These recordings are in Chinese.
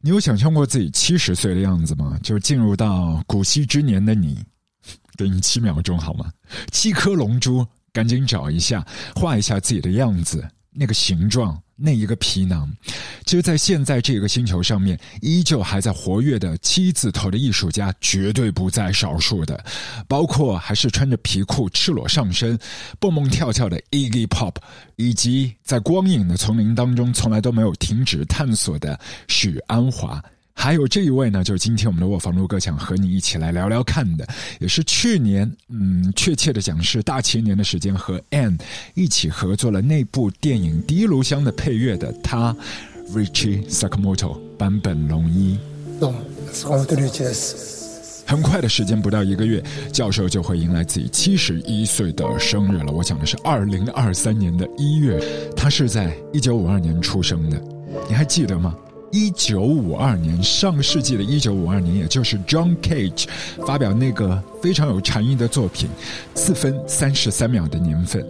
你有想象过自己七十岁的样子吗？就进入到古稀之年的你，给你七秒钟好吗？七颗龙珠，赶紧找一下，画一下自己的样子，那个形状。那一个皮囊，其实，在现在这个星球上面，依旧还在活跃的七字头的艺术家绝对不在少数的，包括还是穿着皮裤、赤裸上身、蹦蹦跳跳的 Iggy Pop，以及在光影的丛林当中从来都没有停止探索的许鞍华。还有这一位呢，就是今天我们的卧房录哥想和你一起来聊聊看的，也是去年，嗯，确切的讲是大前年的时间和 Ann 一起合作了那部电影《第一炉香》的配乐的他，Richie Sakamoto 版本龙一。很快的时间，不到一个月，教授就会迎来自己七十一岁的生日了。我讲的是二零二三年的一月，他是在一九五二年出生的，你还记得吗？一九五二年，上世纪的一九五二年，也就是 John Cage 发表那个非常有禅意的作品《四分三十三秒的年份》。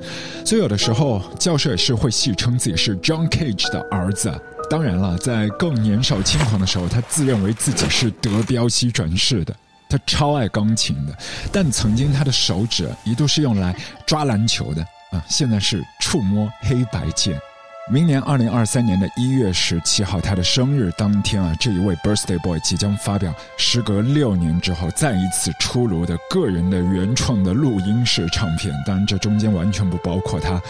所以有的时候，教授也是会戏称自己是 John Cage 的儿子。当然了，在更年少轻狂的时候，他自认为自己是德彪西转世的，他超爱钢琴的。但曾经他的手指一度是用来抓篮球的啊，现在是触摸黑白键。明年二零二三年的一月十七号，他的生日当天啊，这一位 Birthday Boy 即将发表时隔六年之后再一次出炉的个人的原创的录音室唱片。当然，这中间完全不包括他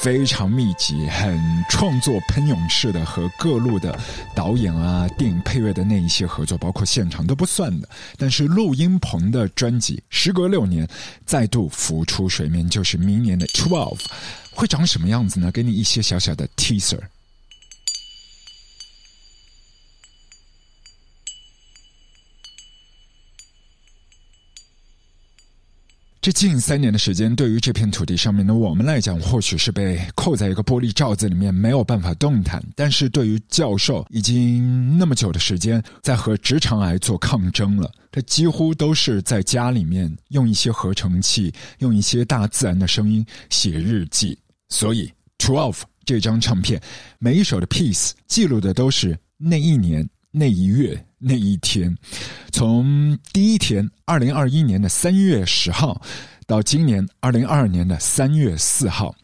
非常密集、很创作喷涌式的和各路的导演啊、电影配乐的那一些合作，包括现场都不算的。但是录音棚的专辑，时隔六年再度浮出水面，就是明年的 Twelve。会长什么样子呢？给你一些小小的 teaser。这近三年的时间，对于这片土地上面的我们来讲，或许是被扣在一个玻璃罩子里面，没有办法动弹；但是对于教授，已经那么久的时间在和直肠癌做抗争了，他几乎都是在家里面用一些合成器，用一些大自然的声音写日记。所以，Twelve 这张唱片，每一首的 piece 记录的都是那一年、那一月、那一天，从第一天二零二一年的三月十号，到今年二零二二年的三月四号，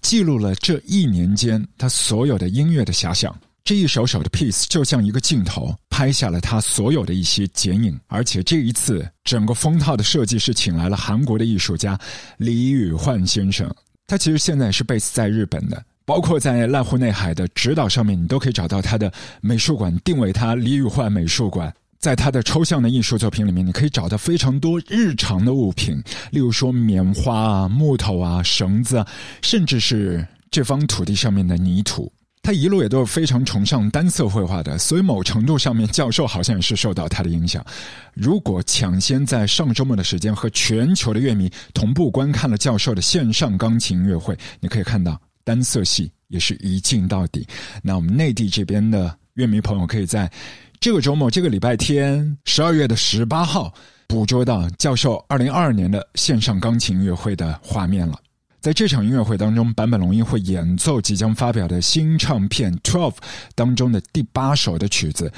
记录了这一年间他所有的音乐的遐想。这一首首的 piece 就像一个镜头，拍下了他所有的一些剪影。而且这一次，整个封套的设计是请来了韩国的艺术家李宇焕先生。他其实现在是 base 在日本的，包括在濑户内海的指导上面，你都可以找到他的美术馆，定位他李宇焕美术馆。在他的抽象的艺术作品里面，你可以找到非常多日常的物品，例如说棉花啊、木头啊、绳子啊，甚至是这方土地上面的泥土。他一路也都是非常崇尚单色绘画的，所以某程度上面，教授好像也是受到他的影响。如果抢先在上周末的时间和全球的乐迷同步观看了教授的线上钢琴音乐会，你可以看到单色系也是一镜到底。那我们内地这边的乐迷朋友可以在这个周末，这个礼拜天，十二月的十八号，捕捉到教授二零二二年的线上钢琴音乐会的画面了。在这场音乐会当中，坂本龙一会演奏即将发表的新唱片《Twelve》当中的第八首的曲子，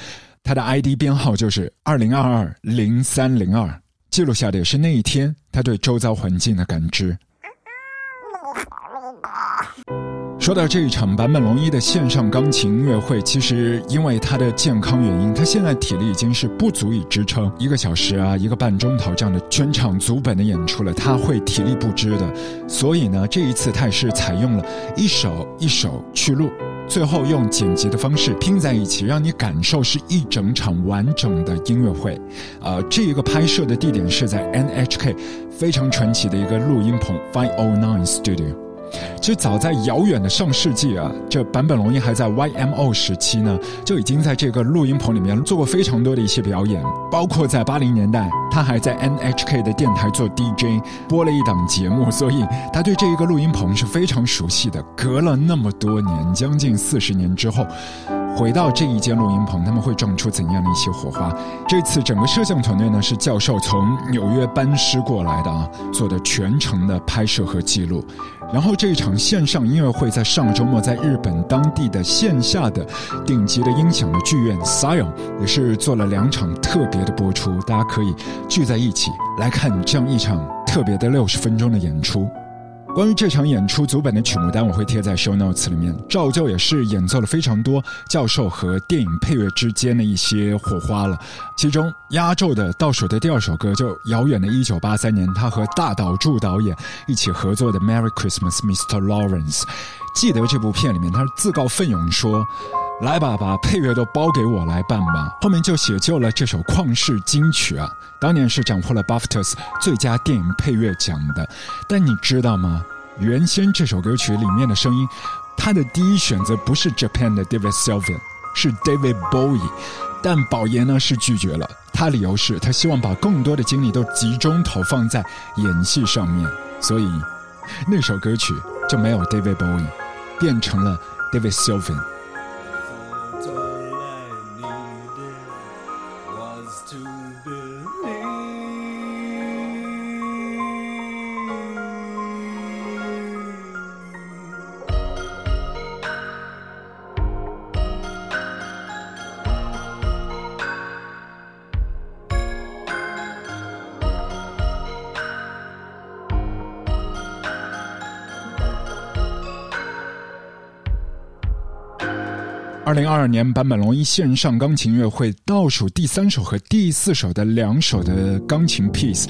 他的 ID 编号就是二零二二零三零二，记录下的也是那一天他对周遭环境的感知。说到这一场坂本龙一的线上钢琴音乐会，其实因为他的健康原因，他现在体力已经是不足以支撑一个小时啊、一个半钟头这样的全场足本的演出了，他会体力不支的。所以呢，这一次他也是采用了一首一首去录，最后用剪辑的方式拼在一起，让你感受是一整场完整的音乐会。呃，这一个拍摄的地点是在 NHK 非常传奇的一个录音棚 Five O Nine Studio。其实早在遥远的上世纪啊，这坂本龙一还在 YMO 时期呢，就已经在这个录音棚里面做过非常多的一些表演，包括在八零年代。他还在 NHK 的电台做 DJ，播了一档节目，所以他对这一个录音棚是非常熟悉的。隔了那么多年，将近四十年之后。回到这一间录音棚，他们会撞出怎样的一些火花？这次整个摄像团队呢是教授从纽约班师过来的啊，做的全程的拍摄和记录。然后这一场线上音乐会在上周末在日本当地的线下的顶级的音响的剧院 Sion 也是做了两场特别的播出，大家可以聚在一起来看这样一场特别的六十分钟的演出。关于这场演出，组本的曲目单我会贴在 show notes 里面。照旧也是演奏了非常多教授和电影配乐之间的一些火花了。其中压轴的倒数的第二首歌，就遥远的一九八三年，他和大岛渚导演一起合作的《Merry Christmas, Mr. Lawrence》。记得这部片里面，他是自告奋勇说。来吧，把配乐都包给我来办吧。后面就写就了这首旷世金曲啊，当年是斩获了 BAFTA 最佳电影配乐奖的。但你知道吗？原先这首歌曲里面的声音，他的第一选择不是 Japan 的 David Sylvian，是 David Bowie。但宝爷呢是拒绝了，他理由是他希望把更多的精力都集中投放在演戏上面，所以那首歌曲就没有 David Bowie，变成了 David Sylvian。二零二二年坂本龙一线上钢琴音乐会倒数第三首和第四首的两首的钢琴 piece，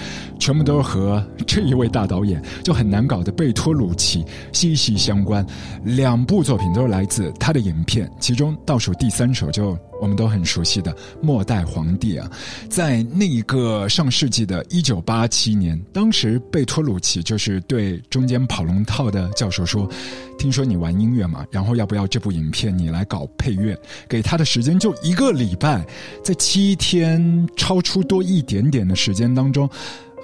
全部都是和这一位大导演就很难搞的贝托鲁奇息息相关。两部作品都是来自他的影片，其中倒数第三首就。我们都很熟悉的《末代皇帝》啊，在那一个上世纪的一九八七年，当时贝托鲁奇就是对中间跑龙套的教授说：“听说你玩音乐嘛，然后要不要这部影片你来搞配乐？给他的时间就一个礼拜，在七天超出多一点点的时间当中。”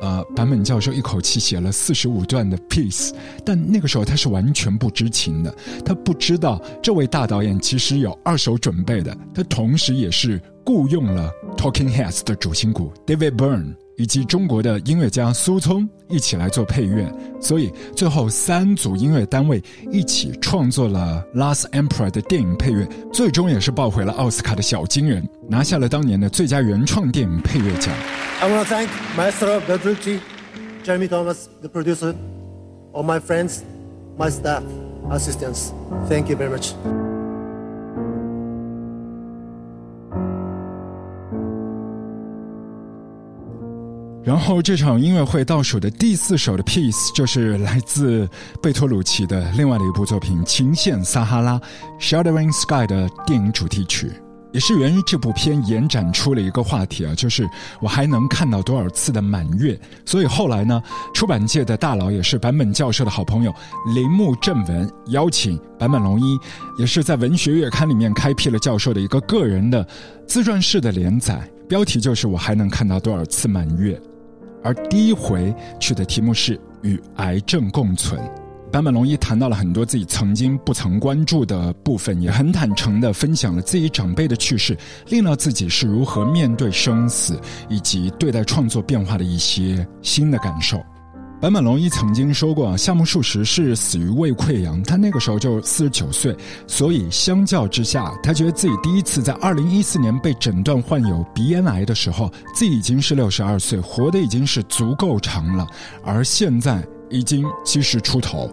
呃，坂本教授一口气写了四十五段的 piece，但那个时候他是完全不知情的，他不知道这位大导演其实有二手准备的，他同时也是雇佣了 Talking Heads 的主心骨 David Byrne。以及中国的音乐家苏聪一起来做配乐，所以最后三组音乐单位一起创作了《Last Emperor》的电影配乐，最终也是抱回了奥斯卡的小金人，拿下了当年的最佳原创电影配乐奖。I want to thank Maestro Bedrucci, Jeremy Thomas, the producer, all my friends, my staff, assistants. Thank you very much. 然后这场音乐会倒数的第四首的 piece 就是来自贝托鲁奇的另外的一部作品《琴线撒哈拉》，shattering Sky） 的电影主题曲，也是源于这部片延展出了一个话题啊，就是我还能看到多少次的满月。所以后来呢，出版界的大佬也是坂本教授的好朋友铃木正文邀请坂本龙一，也是在文学月刊里面开辟了教授的一个个人的自传式的连载，标题就是我还能看到多少次满月。而第一回去的题目是与癌症共存。坂本龙一谈到了很多自己曾经不曾关注的部分，也很坦诚地分享了自己长辈的去世，令到自己是如何面对生死以及对待创作变化的一些新的感受。坂本龙一曾经说过，夏目漱石是死于胃溃疡，他那个时候就四十九岁，所以相较之下，他觉得自己第一次在二零一四年被诊断患有鼻咽癌的时候，自己已经是六十二岁，活的已经是足够长了，而现在已经七十出头，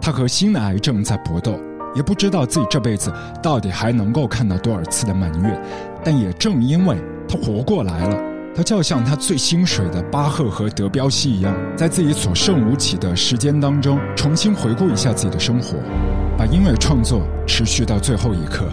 他和新的癌症在搏斗，也不知道自己这辈子到底还能够看到多少次的满月，但也正因为他活过来了。他就像他最心水的巴赫和德彪西一样，在自己所剩无几的时间当中，重新回顾一下自己的生活，把音乐创作持续到最后一刻。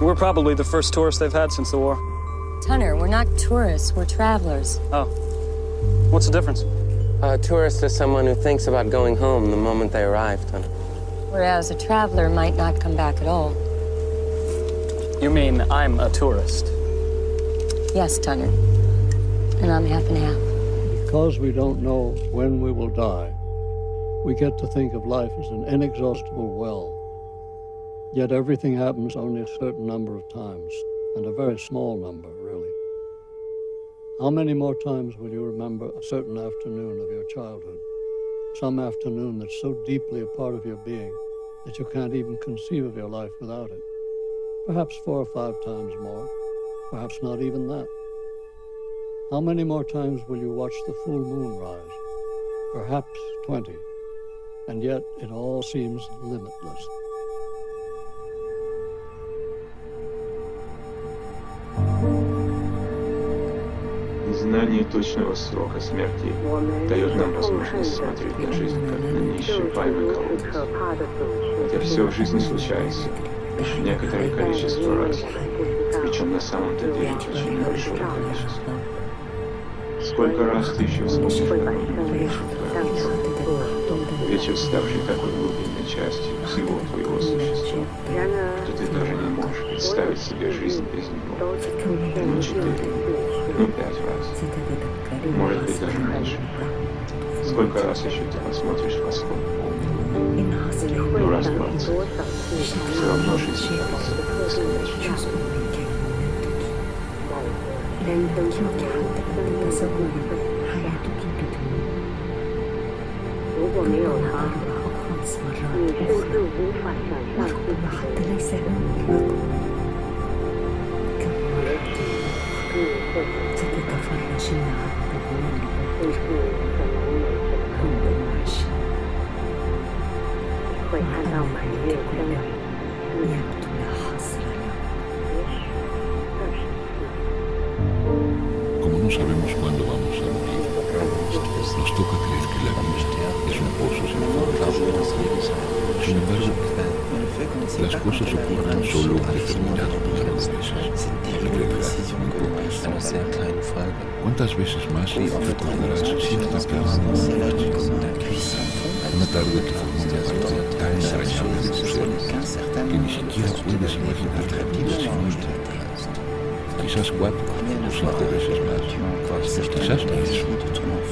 We're probably the first tourists they've had since the war. Tunner, we're not tourists, we're travelers. Oh. What's the difference? A tourist is someone who thinks about going home the moment they arrive, Tunner. Whereas a traveler might not come back at all. You mean I'm a tourist? Yes, Tunner. And I'm half and half. Because we don't know when we will die, we get to think of life as an inexhaustible well. Yet everything happens only a certain number of times, and a very small number, really. How many more times will you remember a certain afternoon of your childhood? Some afternoon that's so deeply a part of your being that you can't even conceive of your life without it. Perhaps four or five times more, perhaps not even that. How many more times will you watch the full moon rise? Perhaps 20. And yet it all seems limitless. Незнание точного срока смерти дает нам возможность смотреть на жизнь как на неисчерпаемый колодец. Хотя все в жизни случается некоторое количество раз, причем на самом-то деле очень небольшое количество. Сколько раз ты еще вспомнишь какую-нибудь вечер, ставший такой глубинной частью всего твоего существа, что ты даже не можешь представить себе жизнь без него. Ну, четыре, ну, пять раз. Может быть, даже меньше. Сколько раз еще ты посмотришь восход полный? Ну, раз двадцать. Все равно жизнь кажется бесконечной. 如果没有他， 你会很甚至可能有什么会看到满月光，也许二十四。Como no sabemos cuándo vamos a morir, nos toca creer que la vida es un pozo sin fondo. Sin embargo, las cosas ocurren solo en determinados momentos. ¿Cuántas veces más recordarás cierta tarde Una tarde que formó una parte tan entrañable de tu ser que ni siquiera puedes imaginar la vida sin ella. Quizás cuatro o cinco veces más. Quizás diez.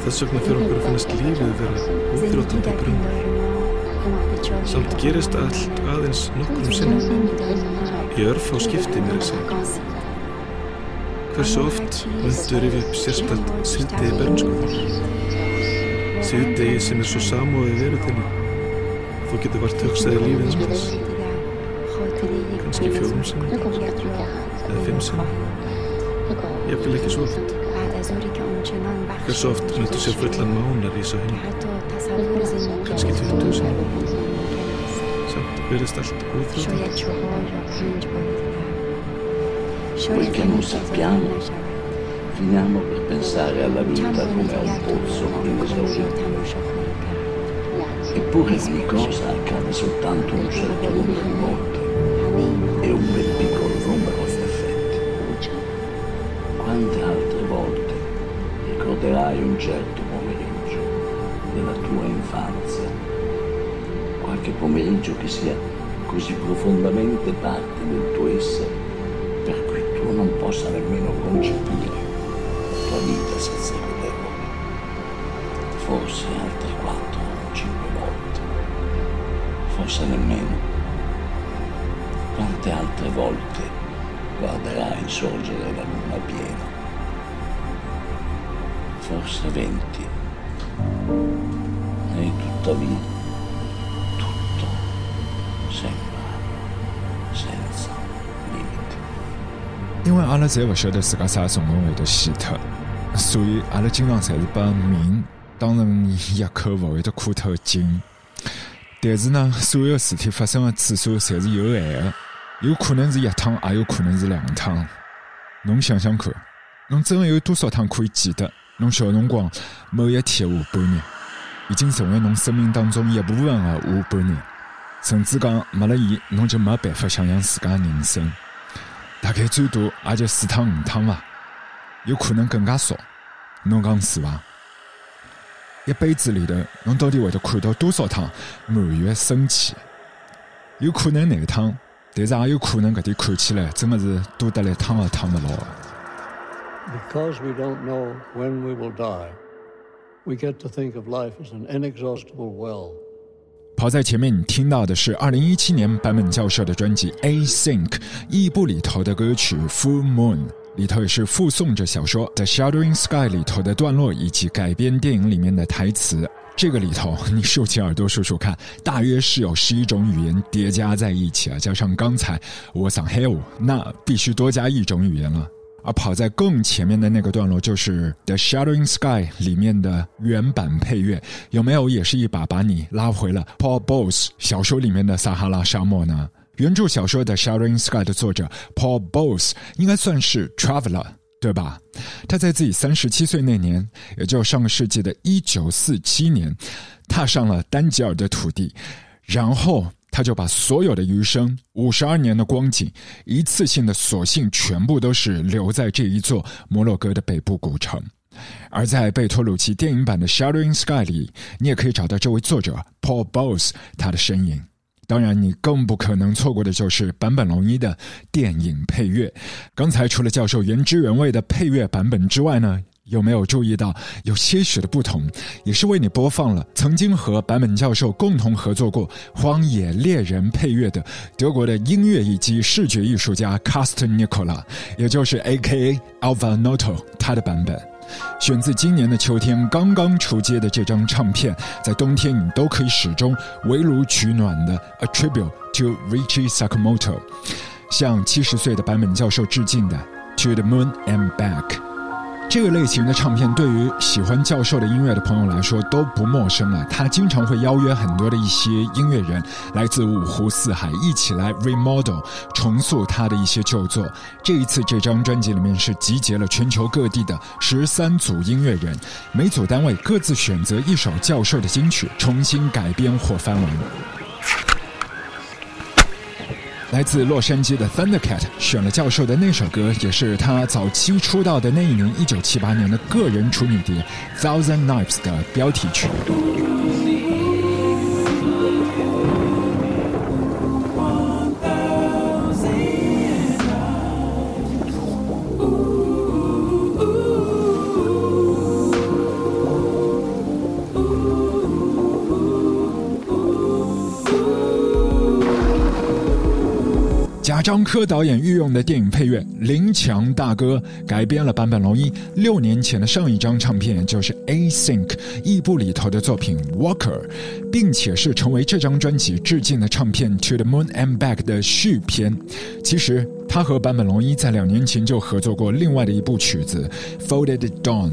Þess vegna fyrir okkur að finnast lífið vera útrótandi brunn. Samt gerist allt aðeins nokkrum sinnum. Í örf á skipti mér að segja. Hversu oft myndur yfir upp sérstætt síðdegi bernskuður? Síðdegi sem er svo samóðið veru þinni. Þú getur vart hugsaði lífið um þess. Kanski fjórum sinnum. Eða fimm sinnum. Jafnvel ekki svo oft. Hversu oft myndur sér fullan mánar í þessu heim? Kanski 20 sinnum. Samt verðist allt. Quel che non sappiamo, finiamo per pensare alla vita come a un pozzo inesaurito. Eppure ogni cosa accade soltanto un certo numero di volte. E un bel piccolo numero. di ricorderai un certo pomeriggio della tua infanzia? Qualche pomeriggio che sia così profondamente parte del tuo essere per cui tu non possa nemmeno concepire la tua vita senza ore. Forse altre quattro o cinque volte. Forse nemmeno. Quante altre volte guarderai sorgere la luna piena? 因为阿拉侪勿晓得自家啥辰光会得死脱，所以阿拉经常侪是把命当成一口勿会得苦脱的井。但是呢，所有事体发生的次数侪是有限的，有可能是一趟，也有可能是两趟。侬想想看，侬真有多少趟可以记得？侬小辰光某一天下半日，已经成为侬生命当中一部分的下半日，甚至讲没了伊，侬就没办法想象自家人生。大概最多也就四趟五趟吧，有可能更加少。侬讲是伐？一辈子里头，侬到底会得看到多少趟满月升起？有可能廿趟，但是也有可能搿点看起来真的是多得来趟也趟勿牢。Because we don't know when we will die, we get to think of life as an inexhaustible well. 跑在前面，你听到的是二零一七年版本教授的专辑《Async》异步里头的歌曲《Full Moon》，里头也是附送着小说《The Sheltering Sky》里头的段落，以及改编电影里面的台词。这个里头，你竖起耳朵数数看，大约是有十一种语言叠加在一起啊，加上刚才我想 Hell，那必须多加一种语言了。而跑在更前面的那个段落就是《The Sheltering Sky》里面的原版配乐，有没有也是一把把你拉回了 Paul Bowles 小说里面的撒哈拉沙漠呢？原著小说《的 Sheltering Sky》的作者 Paul Bowles 应该算是 traveler，对吧？他在自己三十七岁那年，也就上个世纪的一九四七年，踏上了丹吉尔的土地，然后。他就把所有的余生五十二年的光景，一次性的索性全部都是留在这一座摩洛哥的北部古城。而在贝托鲁奇电影版的《Shadowing Sky》里，你也可以找到这位作者 Paul Bowles 他的身影。当然，你更不可能错过的就是坂本龙一的电影配乐。刚才除了教授原汁原味的配乐版本之外呢？有没有注意到有些许的不同？也是为你播放了曾经和坂本教授共同合作过《荒野猎人》配乐的德国的音乐以及视觉艺术家 c a s t n Nicola，也就是 A.K.A. Alva Noto 他的版本，选自今年的秋天刚刚出街的这张唱片，在冬天你都可以始终围炉取暖的 A Tribute to Richie Sakamoto，向七十岁的坂本教授致敬的 To the Moon and Back。这个类型的唱片对于喜欢教授的音乐的朋友来说都不陌生了。他经常会邀约很多的一些音乐人来自五湖四海，一起来 remodel 重塑他的一些旧作。这一次这张专辑里面是集结了全球各地的十三组音乐人，每组单位各自选择一首教授的金曲，重新改编或翻完。来自洛杉矶的 Thundercat 选了教授的那首歌，也是他早期出道的那一年，一九七八年的个人处女碟《Thousand Knives》的标题曲。张科导演御用的电影配乐，林强大哥改编了坂本龙一六年前的上一张唱片，就是《Async》异步里头的作品《Walker》，并且是成为这张专辑致敬的唱片《To the Moon and Back》的续篇。其实他和坂本龙一在两年前就合作过另外的一部曲子《Folded Dawn》。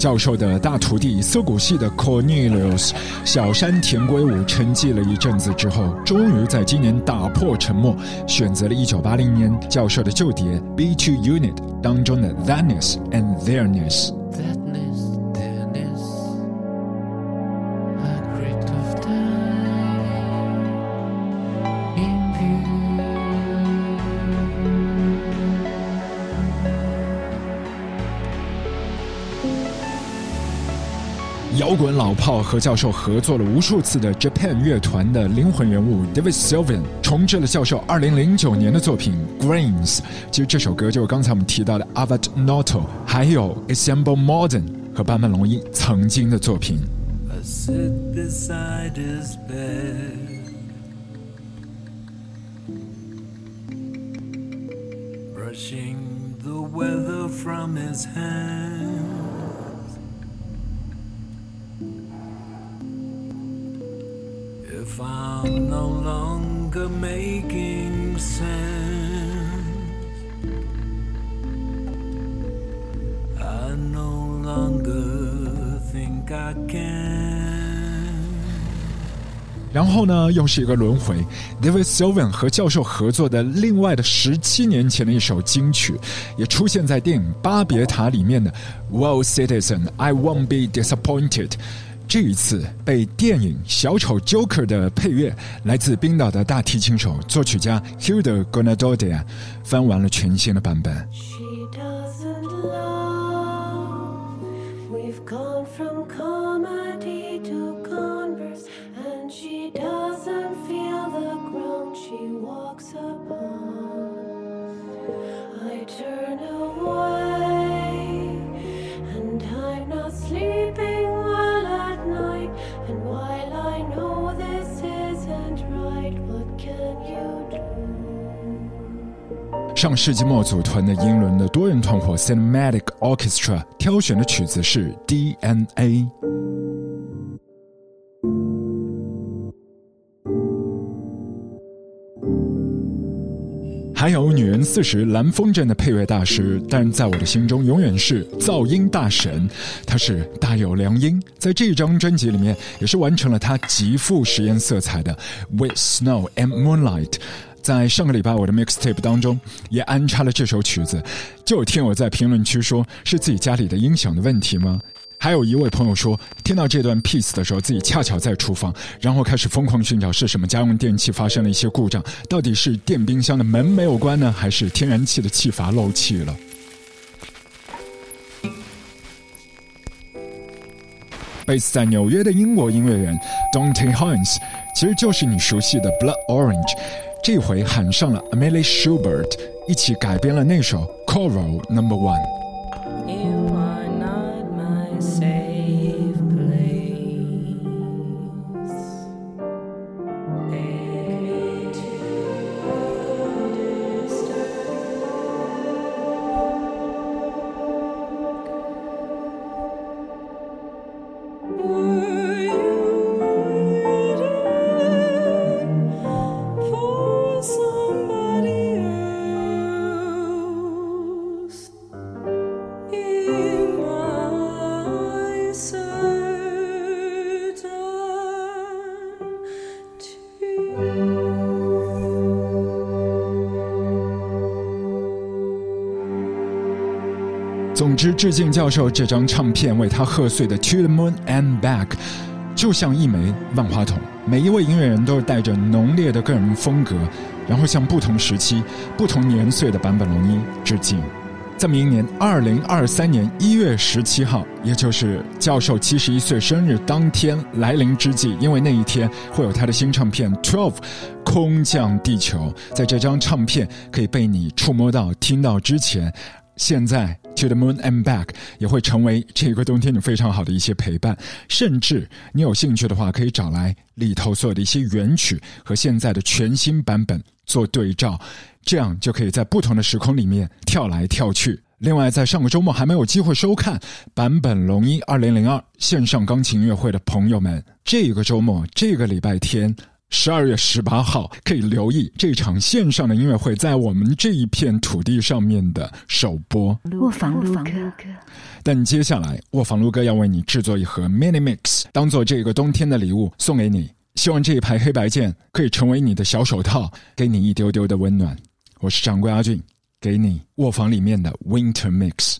教授的大徒弟涩谷系的 Cornelius 小山田圭吾沉寂了一阵子之后，终于在今年打破沉默，选择了一九八零年教授的旧碟《B Two Unit》当中的《Thatness and Theirness》。滚老炮和教授合作了无数次的 Japan 乐团的灵魂人物 David Sylvan 重置了教授2009年的作品 Grains。其实这首歌就是刚才我们提到的 Avat Noto，还有 Assemble Modern 和坂本龙一曾经的作品。Brushing the weather from his hand. If I'm no longer making sense, I no longer think I can. 然后呢，又是一个轮回。David Sylvan 和教授合作的另外的十七年前的一首金曲，也出现在电影《巴别塔》里面的《Well Citizen I Won't Be Disappointed》。这一次被电影《小丑 Joker》的配乐，来自冰岛的大提琴手、作曲家 Hilda Gonadodia 翻完了全新的版本。上世纪末组团的英伦的多人团伙 Cinematic Orchestra 挑选的曲子是 DNA。还有《女人四十》蓝风筝的配乐大师，但在我的心中永远是噪音大神。他是大有良音，在这张专辑里面也是完成了他极富实验色彩的《With Snow and Moonlight》。在上个礼拜我的 mixtape 当中也安插了这首曲子，就有听友在评论区说是自己家里的音响的问题吗？还有一位朋友说，听到这段 piece 的时候，自己恰巧在厨房，然后开始疯狂寻找是什么家用电器发生了一些故障，到底是电冰箱的门没有关呢，还是天然气的气阀漏气了？贝斯在纽约的英国音乐人 Dante Hines，其实就是你熟悉的 Blood Orange。这回喊上了 Amelie Schubert，一起改编了那首 Choral Number One。之，致敬教授这张唱片为他贺岁的《To the Moon and Back》，就像一枚万花筒，每一位音乐人都是带着浓烈的个人风格，然后向不同时期、不同年岁的版本龙一致敬。在明年二零二三年一月十七号，也就是教授七十一岁生日当天来临之际，因为那一天会有他的新唱片《Twelve》空降地球，在这张唱片可以被你触摸到、听到之前。现在，To the Moon and Back 也会成为这个冬天你非常好的一些陪伴。甚至你有兴趣的话，可以找来里头所有的一些原曲和现在的全新版本做对照，这样就可以在不同的时空里面跳来跳去。另外，在上个周末还没有机会收看版本龙一二零零二线上钢琴音乐会的朋友们，这个周末这个礼拜天。十二月十八号，可以留意这场线上的音乐会在我们这一片土地上面的首播。卧房录歌，但接下来卧房录歌要为你制作一盒 mini mix，当做这个冬天的礼物送给你。希望这一排黑白键可以成为你的小手套，给你一丢丢的温暖。我是掌柜阿俊，给你卧房里面的 winter mix。